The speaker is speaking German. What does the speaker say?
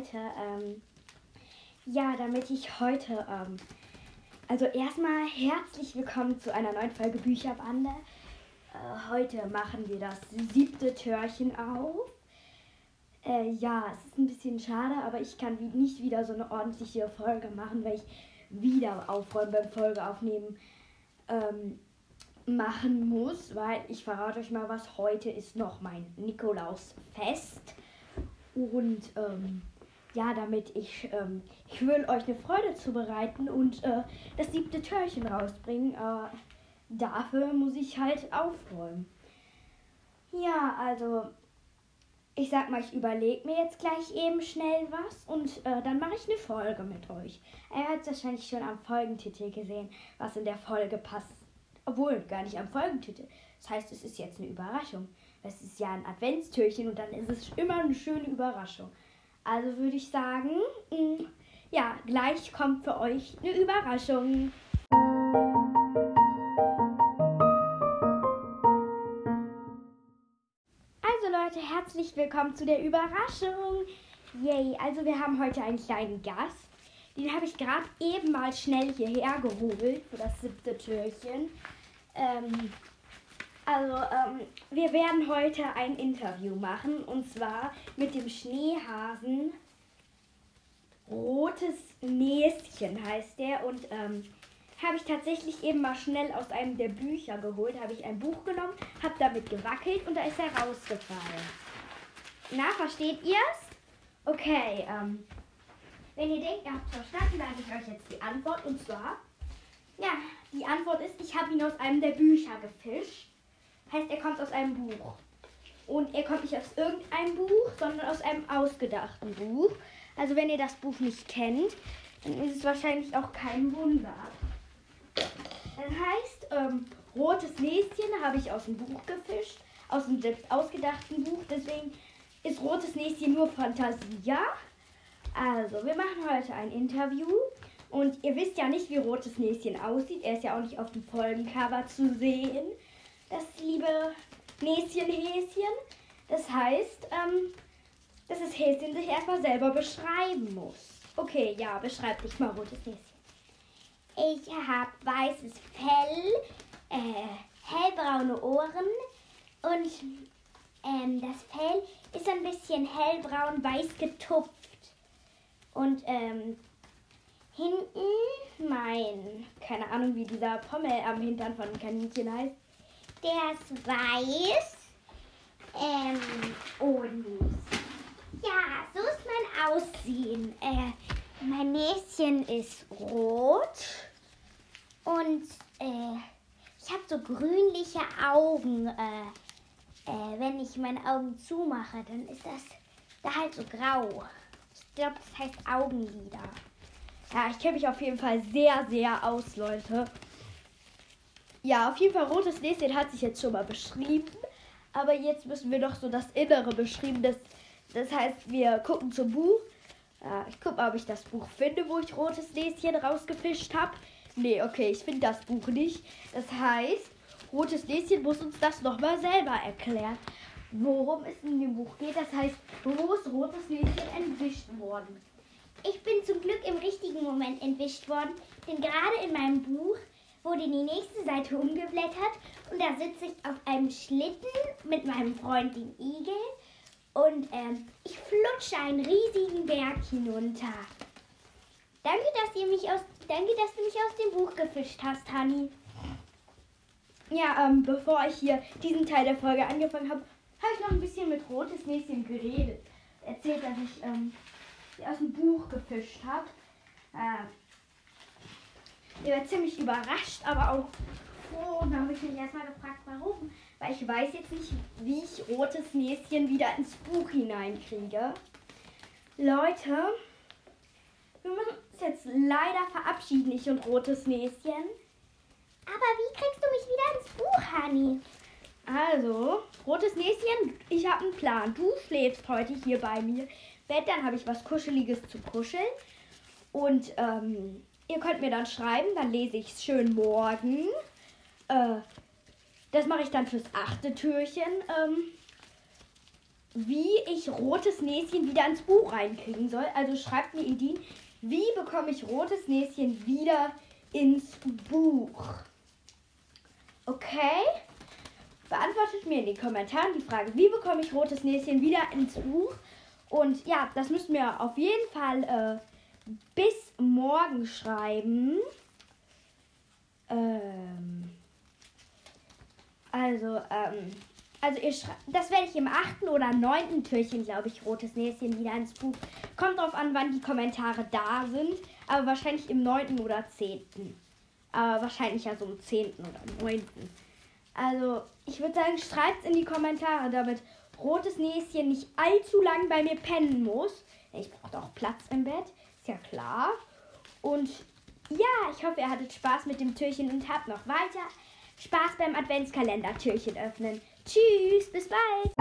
Leute. Ähm, ja, damit ich heute, ähm, also erstmal herzlich willkommen zu einer neuen Folge Bücherbande. Äh, heute machen wir das siebte Türchen auf. Äh, ja, es ist ein bisschen schade, aber ich kann wie, nicht wieder so eine ordentliche Folge machen, weil ich wieder aufräumen beim Folgeaufnehmen ähm, machen muss, weil ich verrate euch mal was. Heute ist noch mein Nikolausfest. Und ähm, ja, damit ich, ähm, ich will euch eine Freude zubereiten und äh, das siebte Türchen rausbringen. Äh, dafür muss ich halt aufräumen. Ja, also ich sag mal, ich überlege mir jetzt gleich eben schnell was und äh, dann mache ich eine Folge mit euch. Er hat wahrscheinlich schon am Folgentitel gesehen, was in der Folge passt. Obwohl, gar nicht am Folgentitel. Das heißt, es ist jetzt eine Überraschung. Es ist ja ein Adventstürchen und dann ist es immer eine schöne Überraschung. Also würde ich sagen, mm, ja, gleich kommt für euch eine Überraschung. Also Leute, herzlich willkommen zu der Überraschung. Yay, also wir haben heute einen kleinen Gast. Den habe ich gerade eben mal schnell hierher geholt für das siebte Türchen. Ähm, also, ähm, wir werden heute ein Interview machen und zwar mit dem Schneehasen. Rotes Näschen heißt der und ähm, habe ich tatsächlich eben mal schnell aus einem der Bücher geholt. Habe ich ein Buch genommen, habe damit gewackelt und da ist er rausgefallen. Na, versteht ihr's? Okay, ähm, wenn ihr denkt, ihr habt verstanden, sage ich euch jetzt die Antwort und zwar, ja, die Antwort ist, ich habe ihn aus einem der Bücher gefischt heißt, er kommt aus einem Buch. Und er kommt nicht aus irgendeinem Buch, sondern aus einem ausgedachten Buch. Also wenn ihr das Buch nicht kennt, dann ist es wahrscheinlich auch kein Wunder. Das heißt, ähm, rotes Näschen habe ich aus dem Buch gefischt, aus dem selbst ausgedachten Buch. Deswegen ist rotes Näschen nur Fantasie. Also, wir machen heute ein Interview. Und ihr wisst ja nicht, wie rotes Näschen aussieht. Er ist ja auch nicht auf dem Folgencover zu sehen das liebe Näschen Häschen. Das heißt, ähm, dass das Häschen sich erstmal selber beschreiben muss. Okay, ja, beschreib dich mal, rotes Näschen. Ich habe weißes Fell, äh, hellbraune Ohren und ähm, das Fell ist ein bisschen hellbraun weiß getupft. Und ähm, hinten mein, keine Ahnung, wie dieser Pommel am Hintern von Kaninchen heißt, der ist weiß. Ähm, und ja, so ist mein Aussehen. Äh, mein Näschen ist rot und äh, ich habe so grünliche Augen. Äh, äh, wenn ich meine Augen zumache, dann ist das da halt so grau. Ich glaube, das heißt Augenlider. Ja, ich kenne mich auf jeden Fall sehr, sehr aus, Leute. Ja, auf jeden Fall rotes Näschen hat sich jetzt schon mal beschrieben. Aber jetzt müssen wir doch so das Innere beschreiben. Das, das heißt, wir gucken zum Buch. Ja, ich gucke mal, ob ich das Buch finde, wo ich rotes Näschen rausgefischt habe. Nee, okay, ich finde das Buch nicht. Das heißt, rotes Näschen muss uns das nochmal selber erklären. Worum es in dem Buch geht. Das heißt, wo ist rotes Näschen entwischt worden? Ich bin zum Glück im richtigen Moment entwischt worden, denn gerade in meinem Buch wurde die nächste Seite umgeblättert und da sitze ich auf einem Schlitten mit meinem Freund dem Igel und ähm, ich flutsche einen riesigen Berg hinunter. Danke, dass ihr mich aus, danke, dass du mich aus dem Buch gefischt hast, Hanni. Ja, ähm, bevor ich hier diesen Teil der Folge angefangen habe, habe ich noch ein bisschen mit Rotes Näschen geredet. Erzählt, dass ich ähm, aus dem Buch gefischt habe. Äh, Ihr werdet ziemlich überrascht, aber auch froh. Und da habe ich mich erstmal gefragt, warum. Weil ich weiß jetzt nicht, wie ich rotes Näschen wieder ins Buch hineinkriege. Leute, wir müssen uns jetzt leider verabschieden, ich und rotes Näschen. Aber wie kriegst du mich wieder ins Buch, Hani? Also, rotes Näschen, ich habe einen Plan. Du schläfst heute hier bei mir. Bett, dann habe ich was Kuscheliges zu kuscheln. Und ähm, Ihr könnt mir dann schreiben, dann lese ich es schön morgen. Äh, das mache ich dann fürs achte Türchen. Ähm, wie ich rotes Näschen wieder ins Buch reinkriegen soll. Also schreibt mir Ideen, wie bekomme ich rotes Näschen wieder ins Buch. Okay? Beantwortet mir in den Kommentaren die Frage, wie bekomme ich rotes Näschen wieder ins Buch? Und ja, das müsst ihr auf jeden Fall äh, bis morgen schreiben. Ähm, also, ähm, also ihr das werde ich im achten oder neunten Türchen, glaube ich, rotes Näschen wieder ins Buch. Kommt drauf an, wann die Kommentare da sind, aber wahrscheinlich im neunten oder zehnten. Aber wahrscheinlich ja so im zehnten oder neunten. Also, ich würde sagen, schreibt in die Kommentare, damit rotes Näschen nicht allzu lang bei mir pennen muss. Ich brauche auch Platz im Bett, ist ja klar. Und ja, ich hoffe, ihr hattet Spaß mit dem Türchen und habt noch weiter Spaß beim Adventskalender-Türchen öffnen. Tschüss, bis bald.